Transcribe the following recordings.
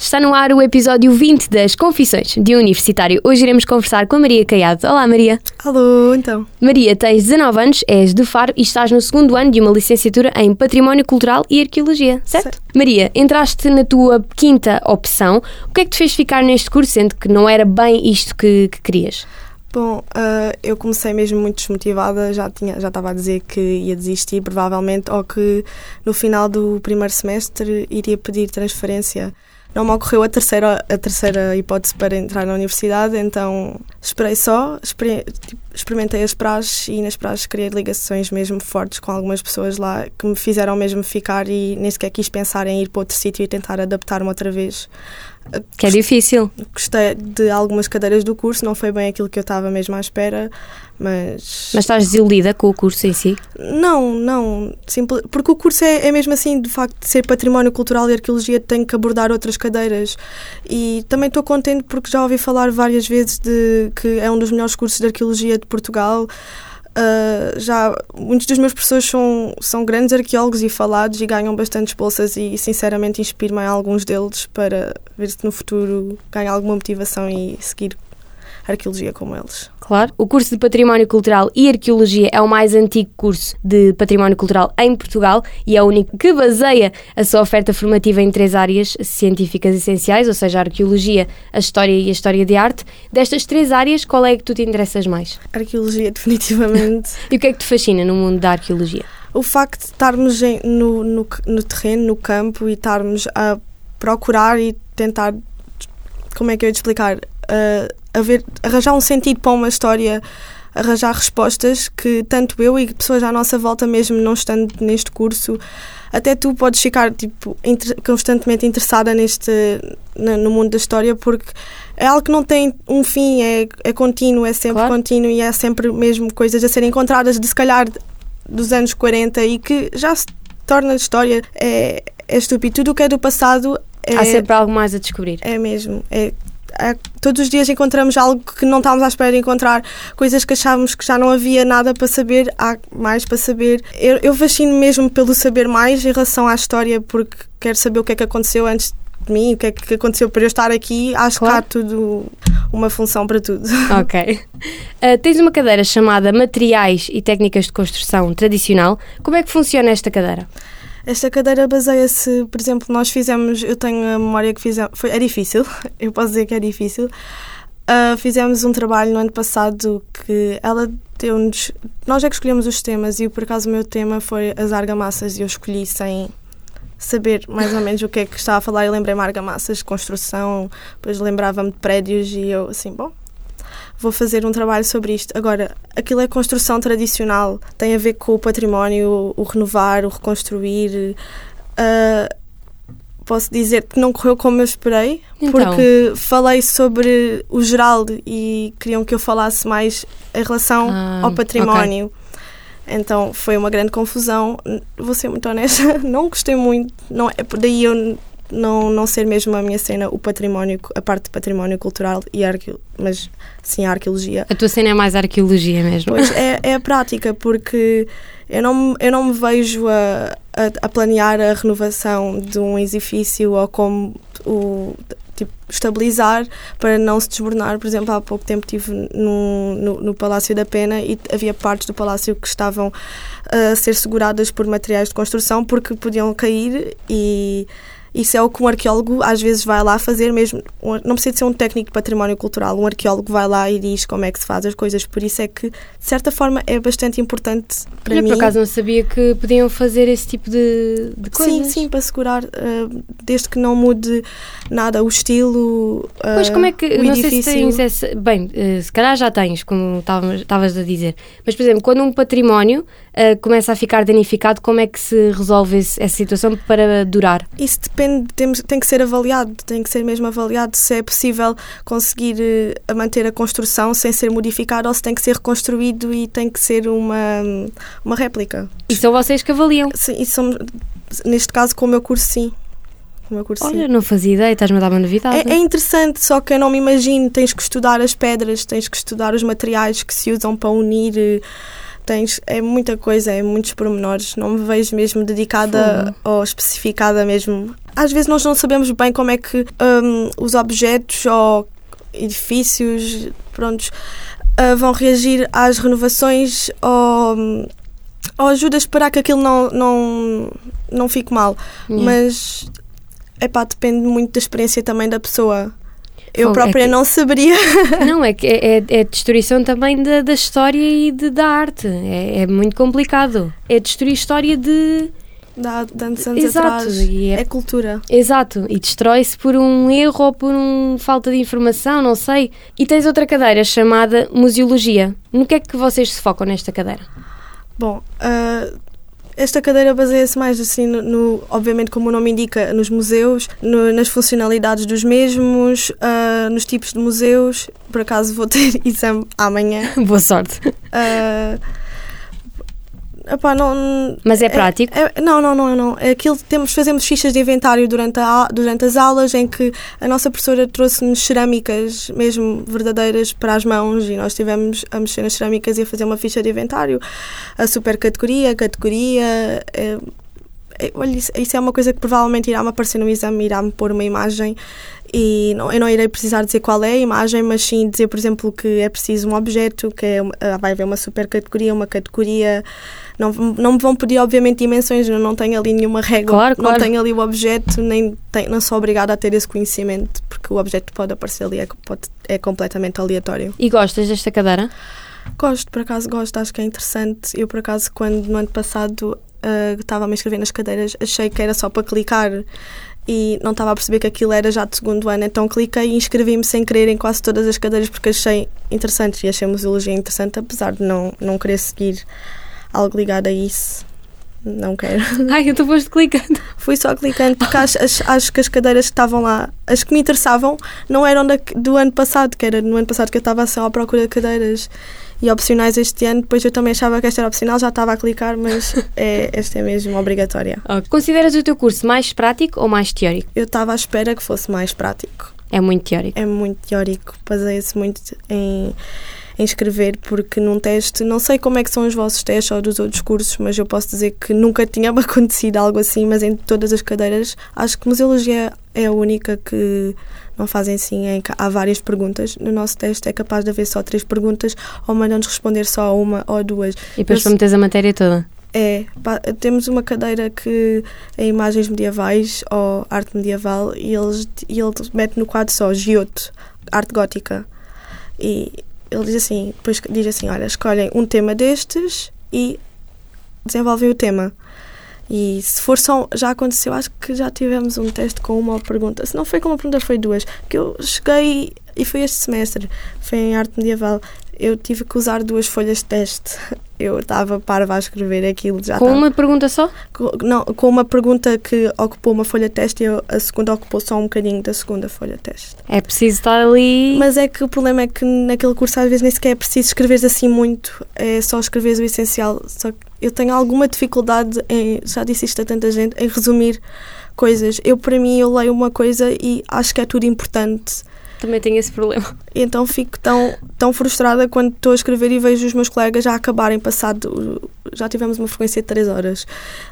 Está no ar o episódio 20 das Confissões de um Universitário. Hoje iremos conversar com a Maria Caiado. Olá, Maria. Alô, então. Maria, tens 19 anos, és de Faro e estás no segundo ano de uma licenciatura em Património Cultural e Arqueologia, certo? Certo. Maria, entraste na tua quinta opção. O que é que te fez ficar neste curso, sendo que não era bem isto que, que querias? Bom, ah, eu comecei mesmo muito desmotivada, já tinha, já estava a dizer que ia desistir, provavelmente, ou que no final do primeiro semestre iria pedir transferência. Não me ocorreu a terceira, a terceira hipótese para entrar na universidade, então esperei só, tipo, experimentei as praxes e nas praxes criei ligações mesmo fortes com algumas pessoas lá que me fizeram mesmo ficar e nem sequer quis pensar em ir para outro sítio e tentar adaptar-me outra vez. Que é difícil. Gostei de algumas cadeiras do curso, não foi bem aquilo que eu estava mesmo à espera, mas. Mas estás desiludida com o curso em si? Não, não. Simple... Porque o curso é, é mesmo assim, de facto, de ser património cultural e arqueologia, tem que abordar outras cadeiras. E também estou contente porque já ouvi falar várias vezes de que é um dos melhores cursos de arqueologia de Portugal. Uh, já muitos dos meus professores são, são grandes arqueólogos e falados e ganham bastantes bolsas e sinceramente inspiro-me em alguns deles para ver se no futuro ganho alguma motivação e seguir arqueologia como eles. Claro. O curso de Património Cultural e Arqueologia é o mais antigo curso de Património Cultural em Portugal e é o único que baseia a sua oferta formativa em três áreas científicas essenciais, ou seja, a Arqueologia, a História e a História de Arte. Destas três áreas, qual é que tu te interessas mais? Arqueologia, definitivamente. E o que é que te fascina no mundo da Arqueologia? o facto de estarmos em- no, no, no terreno, no campo e estarmos a procurar e tentar, como é que eu ia te explicar, Ah, a ver, arranjar um sentido para uma história, arranjar respostas que tanto eu e pessoas à nossa volta, mesmo não estando neste curso, até tu podes ficar tipo, inter- constantemente interessada neste, na- no mundo da história porque é algo que não tem um fim, é, é contínuo, é sempre Claro. contínuo e é sempre mesmo coisas a serem encontradas de se calhar dos anos 40 e que já se torna história. É, é estúpido. Tudo o que é do passado é, Há sempre algo mais a descobrir. é mesmo. É- todos os dias encontramos algo que não estávamos à espera de encontrar, coisas que achávamos que já não havia nada para saber, há mais para saber. Eu, eu fascino mesmo pelo saber mais em relação à história, porque quero saber o que é que aconteceu antes de mim, o que é que aconteceu para eu estar aqui. Acho Claro. que há tudo uma função para tudo. Ok. Ah, tens uma cadeira chamada Materiais e Técnicas de Construção Tradicional. Como é que funciona esta cadeira? Esta cadeira baseia-se, por exemplo, nós fizemos, eu tenho a memória que fizemos, foi, é difícil, eu posso dizer que é difícil. Ah, fizemos um trabalho no ano passado que ela deu-nos, nós é que escolhemos os temas e por acaso o meu tema foi as argamassas e eu escolhi sem saber mais ou menos o que é que estava a falar e lembrei-me argamassas de construção, depois lembrava-me de prédios e eu assim, bom, vou fazer um trabalho sobre isto. Agora, aquilo é construção tradicional, tem a ver com o património, o renovar, o reconstruir. Ah, posso dizer que não correu como eu esperei, Então? porque falei sobre o geral e queriam que eu falasse mais em relação Ah, ao património. Então foi uma grande confusão. Vou ser muito honesta, não gostei muito. Não, é daí eu não, não ser mesmo a minha cena o património, a parte de património cultural e arqueo, mas sim a arqueologia. A tua cena é mais arqueologia mesmo. Pois é, é a prática, porque eu não, me- eu não me vejo a, a, a planear a renovação de um edifício ou como o tipo, estabilizar para não se desmoronar. Por exemplo, há pouco tempo estive num- no, no Palácio da Pena e havia partes do palácio que estavam a ser seguradas por materiais de construção porque podiam cair e isso é o que um arqueólogo às vezes vai lá fazer mesmo. Não precisa de ser um técnico de património cultural. Um arqueólogo vai lá e diz como é que se faz as coisas. Por isso é que, de certa forma, é bastante importante para Olha, mim. por acaso não sabia que podiam fazer esse tipo de, de coisas. Sim, sim, para segurar, eh, desde que não mude nada o estilo. eh, Pois como é que, não sei se edifício. tens essa, bem, eh, se calhar já tens, como estavas a dizer, mas por exemplo, quando um património eh, começa a ficar danificado, como é que se resolve esse- essa situação para durar? Isso depende, temos, tem que ser avaliado, tem que ser mesmo avaliado se é possível conseguir eh, a manter a construção sem ser modificado ou se tem que ser reconstruído e tem que ser uma, uma réplica. E são vocês que avaliam. Sim, somos- neste caso, com o meu curso, sim. Olha, não fazia ideia, estás-me a dar uma novidade. É, é, interessante, só que eu não me imagino. Tens que estudar as pedras, tens que estudar os materiais que se usam para unir. Tens, é muita coisa, é muitos pormenores. Não me vejo mesmo dedicada Fogo. ou especificada mesmo. Às vezes nós não sabemos bem como é que um, os objetos ou edifícios prontos, uh, vão reagir às renovações ou, ou ajudas para que aquilo não, não, não fique mal. Yeah. Mas epá, depende muito da experiência também da pessoa. Eu própria é que... não saberia. Não, é que é, é, é destruição também da, da história e de, da arte. É, é muito complicado. É destruir história de Dá tantos anos Exato, atrás. E é, é cultura. Exato. E destrói-se por um erro ou por uma falta de informação, não sei. E tens outra cadeira chamada Museologia. No que é que vocês se focam nesta cadeira? Bom, uh, esta cadeira baseia-se mais assim no, no, obviamente como o nome indica, nos museus, no, nas funcionalidades dos mesmos, uh, nos tipos de museus. Por acaso vou ter exame amanhã. Boa sorte. Uh, Epá, não, Mas é, é prático? É, não, não, não, não. É aquilo temos, fazemos fichas de inventário durante, a, durante as aulas em que a nossa professora trouxe-nos cerâmicas mesmo verdadeiras para as mãos e nós estivemos a mexer nas cerâmicas e a fazer uma ficha de inventário. A super categoria, a categoria. É, é, olha, isso, é uma coisa que provavelmente irá-me aparecer no exame, irá-me pôr uma imagem e não, eu não irei precisar dizer qual é a imagem, mas sim dizer, por exemplo, que é preciso um objeto, que é, ah, vai haver uma super categoria, uma categoria não, não me vão pedir, obviamente, dimensões, eu não tenho ali nenhuma regra, claro, claro. não tenho ali o objeto, nem tenho, não sou obrigada a ter esse conhecimento, porque o objeto pode aparecer ali, é, pode, é completamente aleatório. E gostas desta cadeira? Gosto, por acaso gosto, acho que é interessante. Eu, por acaso, quando no ano passado uh, estava a me inscrever nas cadeiras, achei que era só para clicar e não estava a perceber que aquilo era já de segundo ano, então cliquei e inscrevi-me sem querer em quase todas as cadeiras porque achei interessante e achei a museologia interessante, apesar de não, não querer seguir algo ligado a isso. Não quero. Ai, eu estou posto clicando. Fui só clicando porque acho, acho, acho, que as cadeiras que estavam lá, as que me interessavam, não eram da, do ano passado, que era no ano passado que eu estava só à procura de cadeiras e opcionais este ano. Depois eu também achava que esta era opcional, já estava a clicar, mas é, esta é mesmo obrigatória. Okay. Consideras o teu curso mais prático ou mais teórico? Eu estava à espera que fosse mais prático. É muito teórico? É muito teórico. Baseia-se muito em em escrever, porque num teste, não sei como é que são os vossos testes ou dos outros cursos, mas eu posso dizer que nunca tinha acontecido algo assim, mas em todas as cadeiras, acho que museologia é a única que não fazem assim, há várias perguntas. No nosso teste é capaz de haver só três perguntas ou mandam-nos responder só uma ou duas. E depois para meteres a matéria toda? É, pá, temos uma cadeira que é imagens medievais ou arte medieval e eles, e ele mete no quadro só Giotto, arte gótica. E ele diz assim, depois diz assim, olha, escolhem um tema destes e desenvolvem o tema. E se for só, já aconteceu, acho que já tivemos um teste com uma pergunta. Se não foi com uma pergunta, foi duas. Que eu cheguei, e foi este semestre, foi em arte medieval, eu tive que usar duas folhas de teste. Eu estava parva a escrever aquilo. Já com uma pergunta só? Com, não, com uma pergunta que ocupou uma folha de teste e a segunda ocupou só um bocadinho da segunda folha de teste. É preciso estar ali. Mas é que o problema é que naquele curso às vezes nem sequer é preciso escrever assim muito, é só escrever o essencial. Só que eu tenho alguma dificuldade em, já disse isto a tanta gente, em resumir coisas. Eu, para mim, eu leio uma coisa e acho que é tudo importante também tenho esse problema. Então fico tão, tão frustrada quando estou a escrever e vejo os meus colegas já acabarem passado. Já tivemos uma frequência de 3 horas,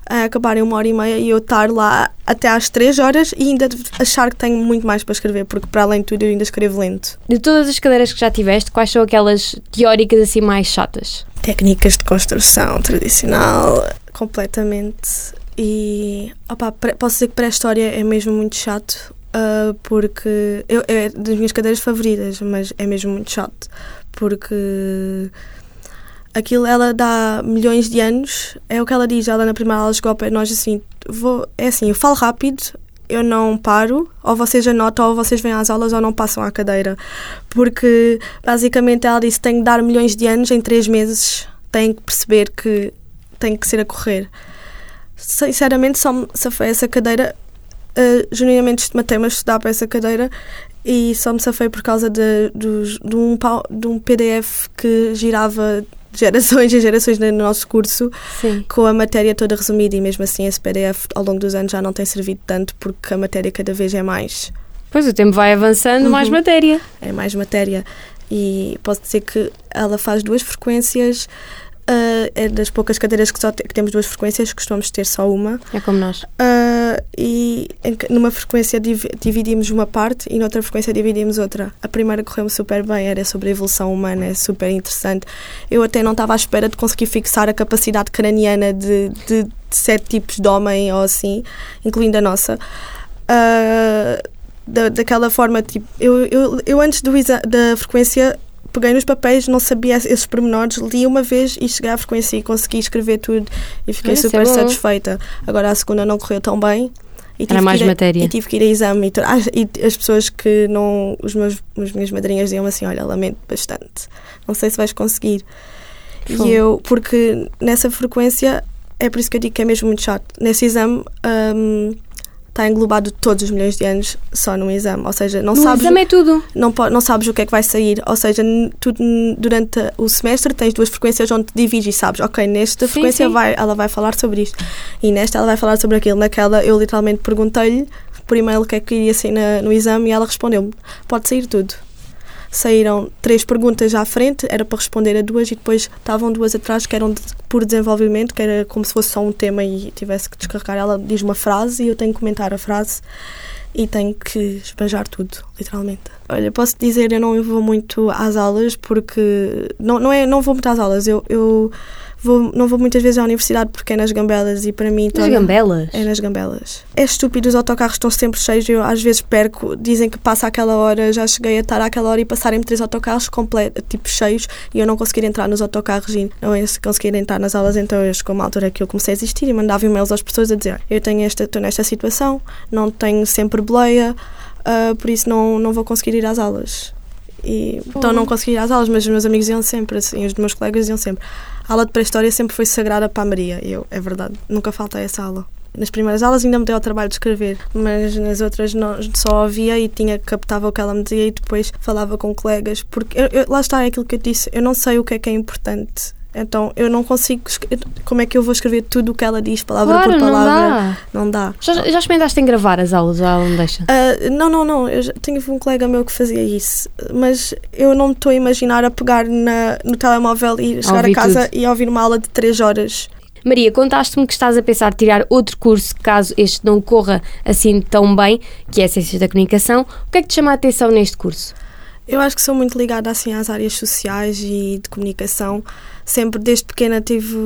a acabarem uma hora e meia e eu estar lá até às 3 horas e ainda achar que tenho muito mais para escrever, porque para além de tudo eu ainda escrevo lento. De todas as cadeiras que já tiveste, quais são aquelas teóricas assim mais chatas? Técnicas de construção tradicional, completamente. E opa, posso dizer que pré-história é mesmo muito chato Uh, porque eu, é das minhas cadeiras favoritas, mas é mesmo muito chato. Porque aquilo ela dá milhões de anos, é o que ela diz, ela na primeira aula chegou para nós assim, vou, é assim, eu falo rápido, eu não paro, ou vocês anotam, ou vocês vêm às aulas ou não passam à cadeira. Porque basicamente ela disse tem que dar milhões de anos em três meses, tem que perceber que tem que ser a correr. Sinceramente, só, se foi essa cadeira, uh, genuinamente matei-me a estudar para essa cadeira e só me safei por causa de, de, de, um, de um PDF que girava gerações e gerações no nosso curso Sim. com a matéria toda resumida e mesmo assim esse PDF ao longo dos anos já não tem servido tanto porque a matéria cada vez é mais Pois o tempo vai avançando, mais Uhum. matéria. é mais matéria e posso dizer que ela faz duas frequências ah, é das poucas cadeiras que, só te- que temos duas frequências costumamos ter só uma É como nós. E em numa frequência div- dividimos uma parte e noutra frequência dividimos outra. A primeira correu-me super bem, era sobre a evolução humana, é super interessante. Eu até não estava à espera de conseguir fixar a capacidade craniana de, de, de sete tipos de homem ou assim, incluindo a nossa. Ah, da, daquela forma, tipo, eu, eu, eu antes do da frequência peguei nos papéis, não sabia esses pormenores, li uma vez e cheguei à frequência e consegui escrever tudo e fiquei é super bom. satisfeita. Agora a segunda não correu tão bem. E Era mais a- matéria. E tive que ir a exame. E, ah, e as pessoas que não. Os meus, as minhas madrinhas diziam assim: Olha, lamento bastante. Não sei se vais conseguir. E eu, porque nessa frequência, é por isso que eu digo que é mesmo muito chato. Nesse exame. hum, Está englobado todos os milhões de anos só num exame, ou seja, não no sabes exame é tudo. não, não sabes o que é que vai sair. Ou seja, tu, durante o semestre tens duas frequências onde te divides e sabes, ok, nesta Sim, frequência sim. Vai, ela vai falar sobre isto e nesta ela vai falar sobre aquilo. Naquela eu literalmente perguntei-lhe por e-mail o que é que iria sair na- no exame e ela respondeu-me: pode sair tudo. Saíram três perguntas à frente, era para responder a duas, e depois estavam duas atrás que eram de, por desenvolvimento, que era como se fosse só um tema e tivesse que descarregar. Ela diz uma frase e eu tenho que comentar a frase e tenho que esbanjar tudo, literalmente. Olha, posso dizer, eu não vou muito às aulas porque. Não, não, é, não vou muito às aulas, eu, eu vou, não vou muitas vezes à universidade porque é nas gambelas e para mim. Nas torna- gambelas. é nas gambelas. É estúpido, os autocarros estão sempre cheios. Eu às vezes perco, dizem que passa aquela hora, já cheguei a estar àquela hora e passarem-me três autocarros completos, tipo cheios, e eu não conseguir entrar nos autocarros e não é conseguir entrar nas aulas. Então eu chegou uma altura que eu comecei a existir e mandava e-mails às pessoas a dizer: "Olha, Eu tenho esta, estou nesta situação, não tenho sempre boleia, ah, por isso não, não vou conseguir ir às aulas. E, então não consegui ir às aulas, mas os meus amigos iam sempre, assim, os meus colegas iam sempre. A aula de pré-história sempre foi sagrada para a Maria. E eu, é verdade, nunca faltei essa aula. Nas primeiras aulas ainda me deu ao trabalho de escrever, mas nas outras não, só ouvia e tinha captava o que ela me dizia e depois falava com colegas. Porque eu- eu- lá está é aquilo que eu disse, eu não sei o que é que é importante. Então eu não consigo. Como é que eu vou escrever tudo o que ela diz, palavra Claro, por não palavra? dá. Não dá. Já, já experimentaste em gravar as aulas ou ela não deixa? Ah, não, não, não. Eu já, tinha um colega meu que fazia isso, mas eu não me estou a imaginar a pegar na, no telemóvel e chegar a casa tudo. e ouvir uma aula de 3 horas. Maria, contaste-me que estás a pensar tirar outro curso caso este não corra assim tão bem, que é Ciências da Comunicação. O que é que te chama a atenção neste curso? Eu acho que sou muito ligada assim às áreas sociais e de comunicação. Sempre desde pequena tive,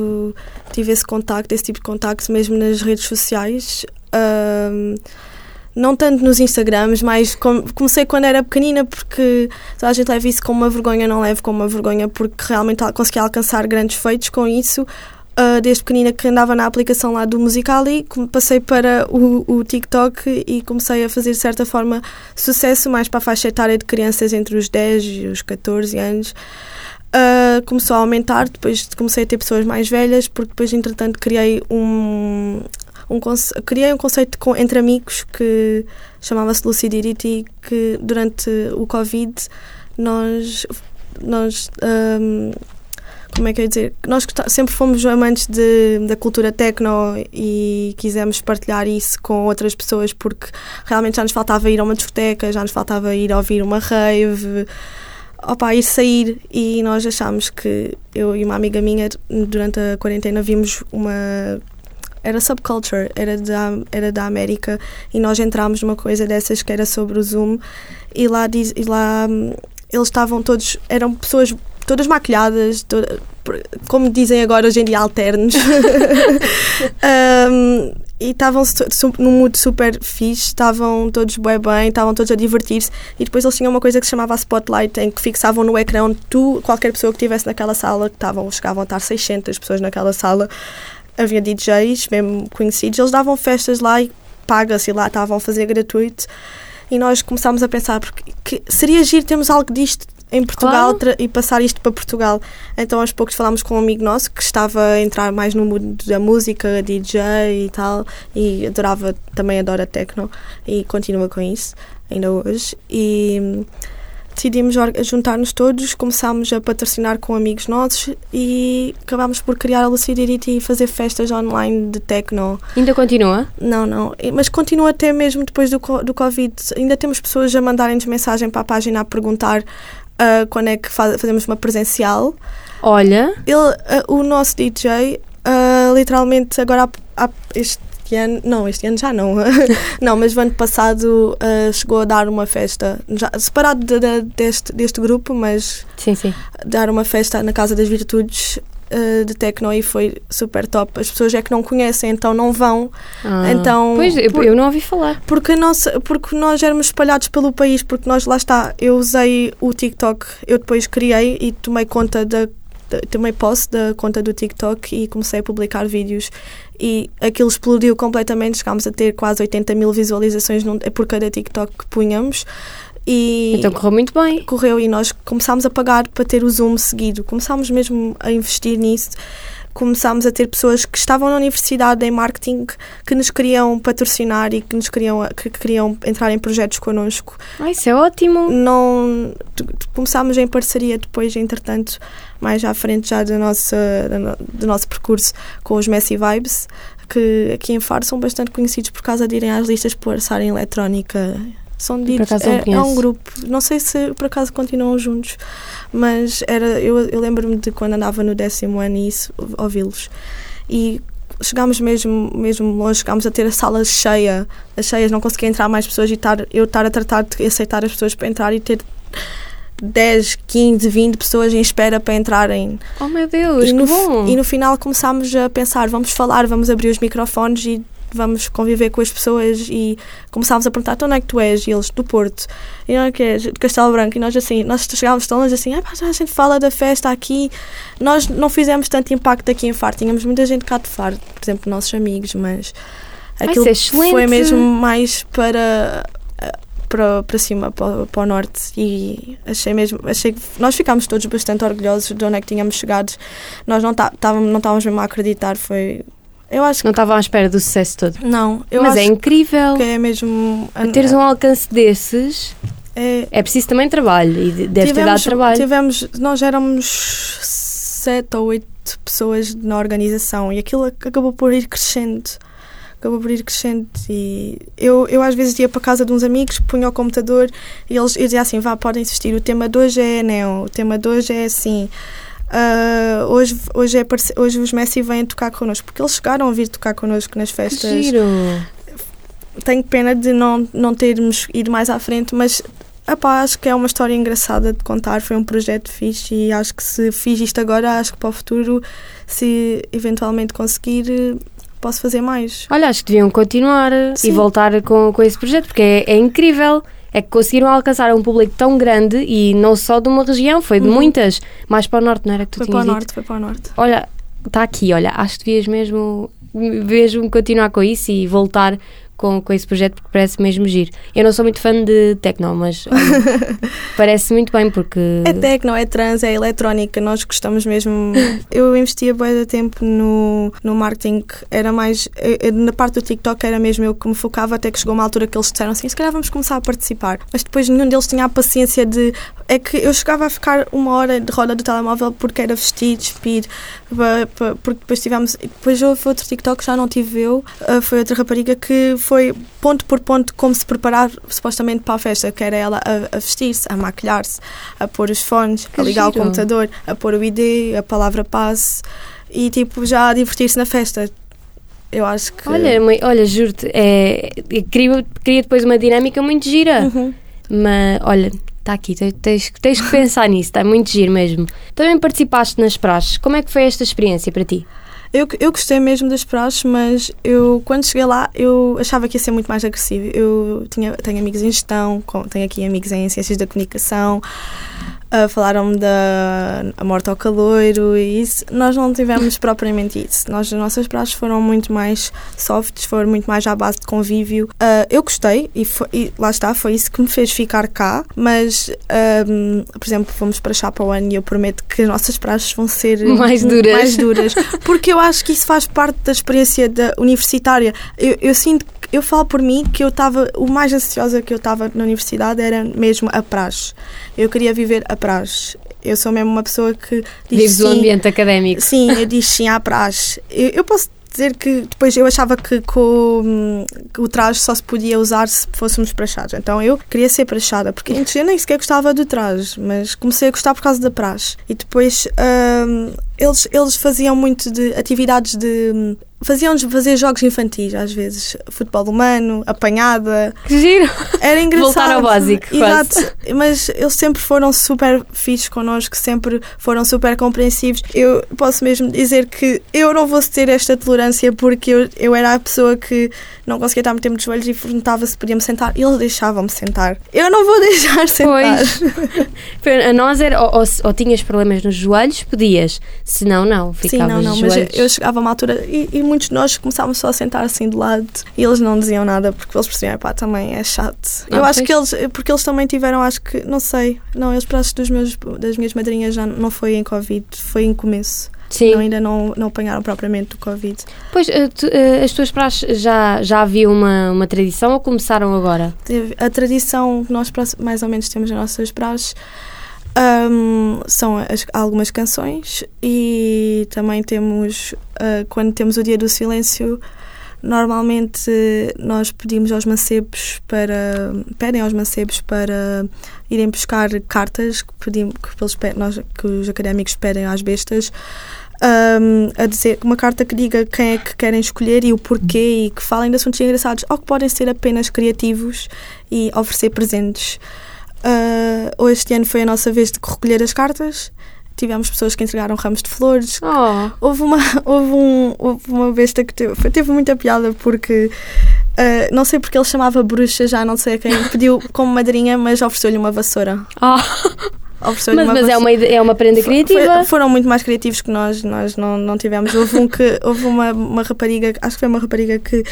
tive esse contacto, esse tipo de contacto mesmo nas redes sociais. Ahm, não tanto nos Instagrams, mas com- comecei quando era pequenina porque toda a gente leva isso como uma vergonha, não levo como uma vergonha porque realmente al- consegui alcançar grandes feitos com isso. Ah, desde pequenina que andava na aplicação lá do Musical.ly, come- passei para o, o TikTok e comecei a fazer de certa forma sucesso mais para a faixa etária de crianças entre os 10 e os 14 anos. Ah, começou a aumentar, depois comecei a ter pessoas mais velhas, porque depois, entretanto, criei um, um, criei um conceito com- entre amigos que chamava-se Lucidity, que durante o Covid nós, nós ahm, como é que eu ia dizer? Nós sempre fomos amantes de, da cultura techno e quisemos partilhar isso com outras pessoas porque realmente já nos faltava ir a uma discoteca, já nos faltava ir ouvir uma rave, opa, ir sair e nós achámos que eu e uma amiga minha durante a quarentena vimos uma era subculture, era da, era da América e nós entrámos numa coisa dessas que era sobre o Zoom e lá, diz, e lá hum, eles estavam todos, eram pessoas todas maquilhadas, toda- como dizem agora hoje em dia, alternos. Um, e estavam num mood super fixe, estavam todos bem bem, estavam todos a divertir-se. E depois eles tinham uma coisa que se chamava Spotlight, em que fixavam no ecrã tu, qualquer pessoa que estivesse naquela sala, que estavam, chegavam a estar 600 pessoas naquela sala, havia DJs, mesmo conhecidos, eles davam festas lá e paga-se e lá estavam a fazer gratuito. E nós começámos a pensar, porque que seria giro termos algo disto em Portugal Claro. e passar isto para Portugal. Então aos poucos falámos com um amigo nosso que estava a entrar mais no mundo da música, DJ e tal, e adorava, também adora techno e continua com isso, ainda hoje. E hum, decidimos juntar-nos todos, começámos a patrocinar com amigos nossos e acabámos por criar a Lucidity e fazer festas online de techno. Ainda continua? Não, não. Mas continua até mesmo depois do, do Covid. Ainda temos pessoas a mandarem-nos mensagem para a página a perguntar uh, quando é que faz, fazemos uma presencial. Olha. Ele, uh, o nosso DJ, uh, literalmente, agora há, há este este ano, não, este ano já não, não, mas o ano passado uh, chegou a dar uma festa, já, separado de, de, deste, deste grupo, mas sim, sim. dar uma festa na Casa das Virtudes uh, de Tecno e foi super top. As pessoas é que não conhecem, então não vão. Ah, então, pois, por, eu não ouvi falar. Porque nós, porque nós éramos espalhados pelo país, porque nós, lá está, eu usei o TikTok, eu depois criei e tomei conta da tomei posse da conta do TikTok e comecei a publicar vídeos e aquilo explodiu completamente, chegámos a ter quase 80 mil visualizações num, por cada TikTok que punhamos. E então correu muito bem. Correu e nós começámos a pagar para ter o Zoom seguido. Começámos mesmo a investir nisso. Começámos a ter pessoas que estavam na universidade em marketing que nos queriam patrocinar e que nos queriam, que queriam entrar em projetos connosco. Ah, isso é ótimo! Não, começámos em parceria depois, entretanto, mais à frente já do nosso, do nosso percurso com os Messi Vibes, que aqui em Faro são bastante conhecidos por causa de irem às listas por em eletrónica. São de, é, é, um grupo, não sei se por acaso continuam juntos, mas era eu, eu lembro-me de quando andava no décimo ano e isso, ouvi-los. E chegámos mesmo, mesmo longe, chegámos a ter a sala cheia, as cheias, não conseguia entrar mais pessoas e tar, eu estar a tratar de aceitar as pessoas para entrar e ter 10, 15, 20 pessoas em espera para entrarem. Oh meu Deus, e no, bom! E no final começámos a pensar, vamos falar, vamos abrir os microfones e vamos conviver com as pessoas e começámos a perguntar, então onde é que tu és? E eles, do Porto. E não é que és? De Castelo Branco. E nós assim, nós chegávamos tão longe assim, ah, a gente fala da festa aqui. Nós não fizemos tanto impacto aqui em Faro, tínhamos muita gente cá de Faro, por exemplo, nossos amigos, mas aquilo é foi mesmo mais para para, para cima, para, para o norte e achei mesmo, achei nós ficámos todos bastante orgulhosos de onde é que tínhamos chegado. Nós não tá, estávamos não estávamos mesmo a acreditar, foi eu acho Não estavam à espera do sucesso todo. Não, eu Mas acho é incrível. que é mesmo teres um alcance desses. É, é preciso também trabalho e deve tivemos, ter dado trabalho. Tivemos, nós éramos sete ou oito pessoas na organização e aquilo acabou por ir crescendo acabou por ir crescendo e eu, eu às vezes ia para casa de uns amigos, punha o computador e eles eu dizia assim, vá, podem assistir, o tema de hoje é neon, o tema de hoje é assim uh, hoje, hoje, é, hoje os Messi vêm tocar connosco, porque eles chegaram a vir tocar connosco nas festas que giro. tenho pena de não, não termos ido mais à frente, mas Epá, acho que é uma história engraçada de contar, foi um projeto fixe e acho que se fiz isto agora, acho que para o futuro, se eventualmente conseguir, posso fazer mais. Olha, acho que deviam continuar Sim. e voltar com, com esse projeto, porque é, é, incrível. É que conseguiram alcançar um público tão grande e não só de uma região, foi de uhum. muitas. Mais para o norte, não era que tu foi tinhas para o dito? norte, foi para o norte. Olha, está aqui, olha, acho que devias mesmo, mesmo continuar com isso e voltar com, com esse projeto porque parece mesmo giro. Eu não sou muito fã de techno, mas olha, parece muito bem porque. É techno, é trans, é eletrónica, nós gostamos mesmo. Eu investia bem de tempo no, no marketing, era mais. Na parte do TikTok era mesmo eu que me focava, até que chegou uma altura que eles disseram assim: se calhar vamos começar a participar. Mas depois nenhum deles tinha a paciência de. É que eu chegava a ficar uma hora de roda do telemóvel porque era vestir, despir, porque depois tivemos. Depois houve outro TikTok, já não tive eu, ah, foi outra rapariga que foi foi ponto por ponto como se preparar supostamente para a festa, que era ela a, a vestir-se, a maquilhar-se, a pôr os fones, que a ligar giro. o computador, a pôr o ID, a palavra passe e tipo já a divertir-se na festa. Eu acho que. Olha, olha juro-te, é, cria, cria depois uma dinâmica muito gira. Uhum. Mas olha, está aqui, tens, tens que pensar nisso, está muito giro mesmo. Também participaste nas praxes, como é que foi esta experiência para ti? Eu, eu gostei mesmo das praxes, mas eu, quando cheguei lá, eu achava que ia ser muito mais agressivo. Eu tinha, tenho amigos em gestão, tenho aqui amigos em ciências da comunicação, uh, falaram-me da morte ao caloiro e isso. Nós não tivemos propriamente isso. Nós, as nossas praxes foram muito mais softs, foram muito mais à base de convívio. Uh, eu gostei e, foi, e, lá está, foi isso que me fez ficar cá, mas, um, por exemplo, fomos para Chapa ano e eu prometo que as nossas praxes vão ser mais duras. mais duras porque eu acho que isso faz parte da experiência da universitária. Eu, eu sinto que eu falo por mim que eu estava, o mais ansiosa que eu estava na universidade era mesmo a praxe. Eu queria viver a praxe. Eu sou mesmo uma pessoa que diz Vives sim, o ambiente académico. Sim, eu diz sim à praxe. Eu, eu posso dizer que depois eu achava que, com, que o traje só se podia usar se fôssemos praxados. Então eu queria ser praxada, porque antes eu nem sequer gostava do traje, mas comecei a gostar por causa da praxe. E depois hum, eles, eles faziam muito de atividades de. Faziam-nos fazer jogos infantis, às vezes. Futebol humano, apanhada. Que giro! Era engraçado. Voltar ao básico, Exato. Mas eles sempre foram super fixos connosco, sempre foram super compreensivos. Eu posso mesmo dizer que eu não vou ter esta tolerância porque eu, eu era a pessoa que não conseguia estar muito tempo de joelhos e perguntava se podia-me sentar. E eles deixavam-me sentar. Eu não vou deixar sentar. Pois. A nós era, ou, ou, ou tinhas problemas nos joelhos, podias. Se não, não. Sim, Ficavas não, não, de mas eu, eu chegava a uma altura e, e muitos de nós começávamos só a sentar assim de lado e eles não diziam nada porque eles percebiam, pá, também é chato. Ah, eu acho que eles, porque eles também tiveram, acho que, não sei, não, eles braços dos meus, das minhas madrinhas já não foi em Covid, foi em começo. Sim. Não, ainda não, não apanharam propriamente o Covid. Pois, eh, tu, eh, as tuas praxes já, já havia uma, uma tradição ou começaram agora? A tradição que nós mais ou menos temos nas nossas praxes hum, são as- algumas canções e também temos, ah, quando temos o dia do silêncio, normalmente nós pedimos aos mancebos para pedem aos mancebos para irem buscar cartas que, pedimos, que, eles, pe- nós, que os académicos pedem às bestas hum, a dizer uma carta que diga quem é que querem escolher e o porquê e que falem de assuntos engraçados ou que podem ser apenas criativos e oferecer presentes. Hoje este ano foi a nossa vez de recolher as cartas. Tivemos pessoas que entregaram ramos de flores. Oh, Houve uma, houve um, houve uma besta que teve, teve muita piada porque ah, não sei porque ele chamava bruxa, já não sei a quem pediu como madrinha, mas ofereceu-lhe uma vassoura. oh. Mas, uma mas é, uma, é uma prenda criativa. foi- foram muito mais criativos que nós, nós não, não tivemos. Houve um que houve uma, uma rapariga, acho que foi uma rapariga que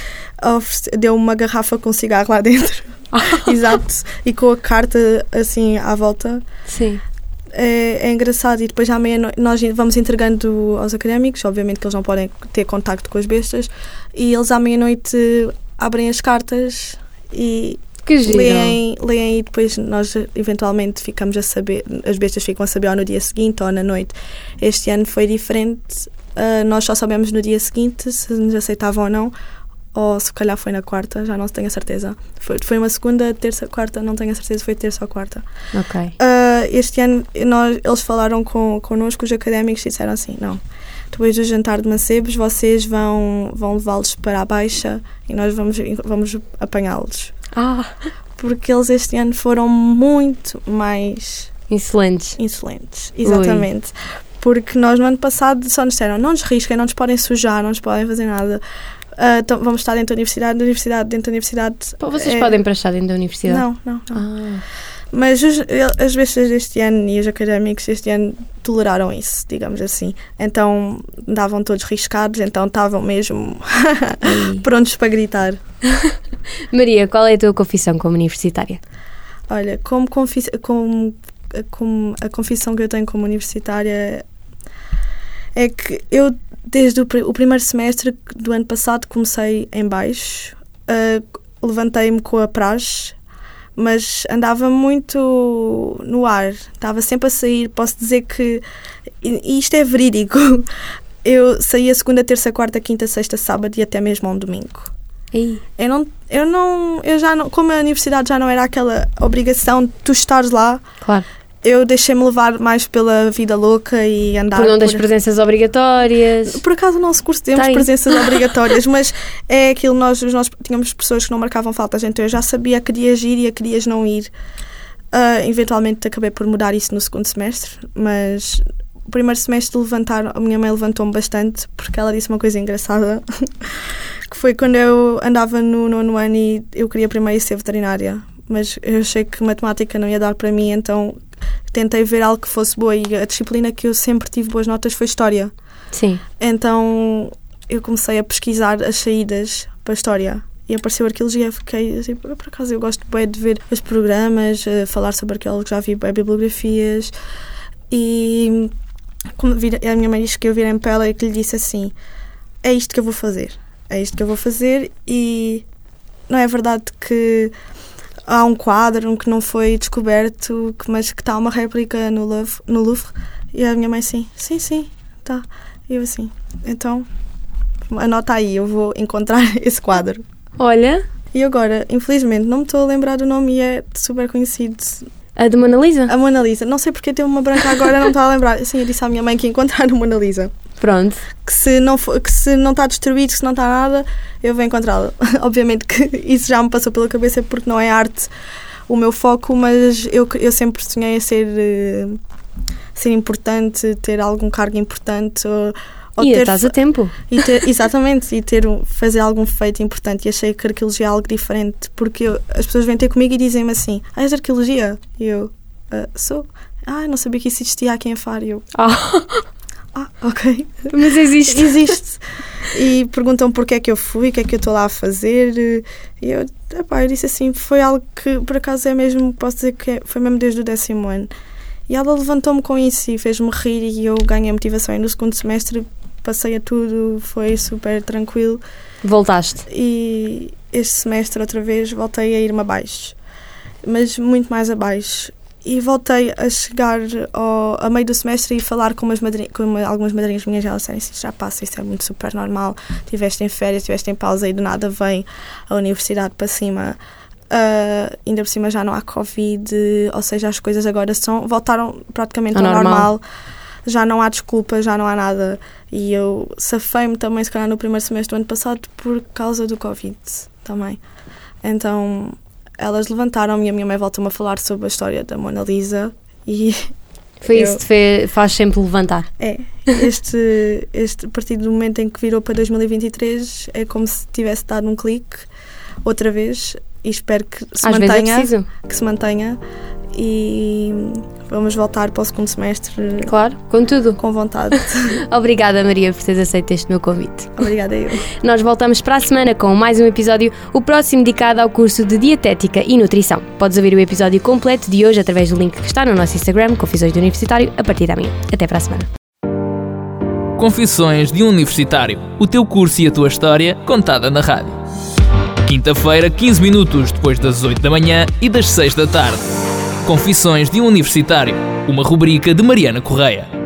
oferece- deu uma garrafa com cigarro lá dentro. Exato. E com a carta assim à volta. Sim. É, é engraçado. E depois à meia-noite nós vamos entregando aos académicos, obviamente que eles não podem ter contacto com as bestas, e eles à meia-noite abrem as cartas e Que giro. leem, leem e depois nós eventualmente ficamos a saber, as bestas ficam a saber ou no dia seguinte ou na noite. Este ano foi diferente, ah, nós só sabemos no dia seguinte se nos aceitavam ou não, ou se calhar foi na quarta, já não tenho a certeza. Foi, foi uma segunda, terça, quarta, não tenho a certeza, foi terça ou quarta. Ok. Ah, este ano nós, eles falaram com, connosco, os académicos, e disseram assim: não, depois do jantar de mancebos, vocês vão, vão levá-los para a baixa e nós vamos, vamos apanhá-los Ah, porque eles este ano foram muito mais insolentes. insolentes. Exatamente. Porque nós no ano passado só nos disseram: não nos risquem, não nos podem sujar, não nos podem fazer nada. Ah, então vamos estar dentro da universidade, da universidade, dentro da universidade. Pô, Vocês é- podem prachar dentro da universidade? Não, não, não. Ah, Mas os, as bestas deste ano e os académicos deste ano toleraram isso, digamos assim. Então davam todos riscados, então estavam mesmo prontos para gritar. Maria, qual é a tua confissão como universitária? Olha, como, confi como, como a confissão que eu tenho como universitária é que eu, desde o, o primeiro semestre do ano passado, comecei em baixo, ah, levantei-me com a praxe, mas andava muito no ar, estava sempre a sair. Posso dizer que, e e isto é verídico, eu saía segunda, terça, quarta, quinta, sexta, sábado e até mesmo um domingo. Ei, Eu não, eu não, eu já não, como a universidade já não era aquela obrigação de tu estares lá, claro. Eu deixei-me levar mais pela vida louca e andar Por não das por- presenças obrigatórias. por acaso o nosso curso temos Tem. presenças obrigatórias, mas é aquilo nós, nossos, tínhamos pessoas que não marcavam faltas, então eu já sabia que dias ir e a que dias não ir. Ah, eventualmente acabei por mudar isso no segundo semestre, mas o primeiro semestre de levantar, a minha mãe levantou-me bastante porque ela disse uma coisa engraçada que foi quando eu andava no nono ano e eu queria primeiro ser veterinária, mas eu achei que matemática não ia dar para mim, então tentei ver algo que fosse boa e a disciplina que eu sempre tive boas notas foi História. Sim. Então eu comecei a pesquisar as saídas para a história e apareceu arqueologia. Fiquei assim, por acaso eu gosto bem de ver os programas, eh, falar sobre arqueólogos, já vi bibliografias e a minha mãe disse que eu virei para ela e que lhe disse assim: É isto que eu vou fazer, é isto que eu vou fazer e não é verdade que há um quadro que não foi descoberto, mas que está uma réplica no Louvre, no Louvre. E a minha mãe, sim, sim, sim, tá. E eu assim, então, anota aí, eu vou encontrar esse quadro. Olha, E agora, infelizmente, não me estou a lembrar do nome e é super conhecido. a de Mona Lisa? A Mona Lisa. Não sei porque tem uma branca agora, não estou a lembrar. Sim, eu disse à minha mãe que ia encontrar a Mona Lisa. Pronto. Que se não, for, que se não está destruído, que se não está nada, eu vou encontrá-la. Obviamente que isso já me passou pela cabeça porque não é arte o meu foco, mas eu, eu sempre sonhei a ser, eh, ser importante, ter algum cargo importante. Ou, ou E ter estás a tempo. e ter, exatamente, e ter fazer algum feito importante. E achei que arqueologia é algo diferente, porque eu- as pessoas vêm ter comigo e dizem-me assim: Ah, és arqueologia? E eu, "Ah, sou. Ah, não sabia que isso existia aqui em Faro. E eu, Ah, ah, ok. mas existe. Existe. E perguntam porque é que eu fui, o que é que eu estou lá a fazer. E eu, epá, eu disse assim: foi algo que por acaso é mesmo, posso dizer que é- foi mesmo desde o décimo ano. E ela levantou-me com isso e fez-me rir e eu ganhei motivação. E no segundo semestre passei a tudo, foi super tranquilo. Voltaste. E este semestre, outra vez, voltei a ir-me abaixo. Mas muito mais abaixo. E voltei a chegar ao, a meio do semestre e falar com, umas madrinhas, com uma- algumas madrinhas minhas. Elas disseram assim: já passa, isso é muito super normal. Tiveste em férias, tiveste em pausa e do nada vem a universidade para cima. Ah, ainda por cima já não há Covid, ou seja, as coisas agora são, voltaram praticamente Ao ao normal. normal. Já não há desculpa, já não há nada. E eu safei-me também, se calhar, no primeiro semestre do ano passado por causa do Covid também. Então elas levantaram-me e a minha mãe voltou-me a falar sobre a história da Mona Lisa. E Foi Eu- isso que faz sempre levantar. é, este, este, a partir do momento em que virou para 2023, é como se tivesse dado um clique outra vez. E espero que se Às é mantenha. preciso. que se mantenha. E vamos voltar para o segundo semestre Claro, com tudo. com vontade. Obrigada, Maria, por teres aceito este meu convite. Obrigada eu. Nós voltamos para a semana com mais um episódio, o próximo dedicado ao curso de Dietética e Nutrição. Podes ouvir o episódio completo de hoje através do link que está no nosso Instagram, Confissões do Universitário, a partir da manhã. Até para a semana. Confissões de um Universitário. O teu curso e a tua história contada na rádio. Quinta-feira, 15 minutos depois das 8 da manhã e das 6 da tarde. Confissões de um Universitário. Uma rubrica de Mariana Correia.